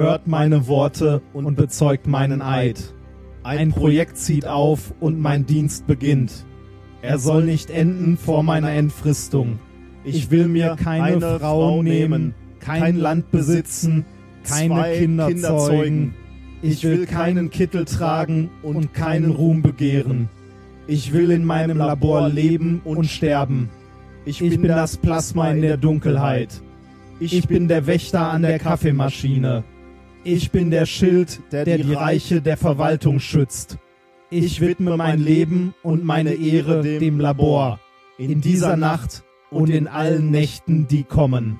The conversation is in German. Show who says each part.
Speaker 1: hört meine Worte und bezeugt meinen Eid. Ein Projekt zieht auf und mein Dienst beginnt. Er soll nicht enden vor meiner Entfristung. Ich will mir keine Frau nehmen, kein Land besitzen, keine Kinder, Kinder zeugen. Ich will keinen Kittel tragen und keinen Ruhm begehren. Ich will in meinem Labor leben und sterben. Ich bin das Plasma in der Dunkelheit. Ich bin der Wächter an der Kaffeemaschine. Ich bin der Schild, der die Reiche der Verwaltung schützt. Ich widme mein Leben und meine Ehre dem Labor. In dieser Nacht und in allen Nächten, die kommen.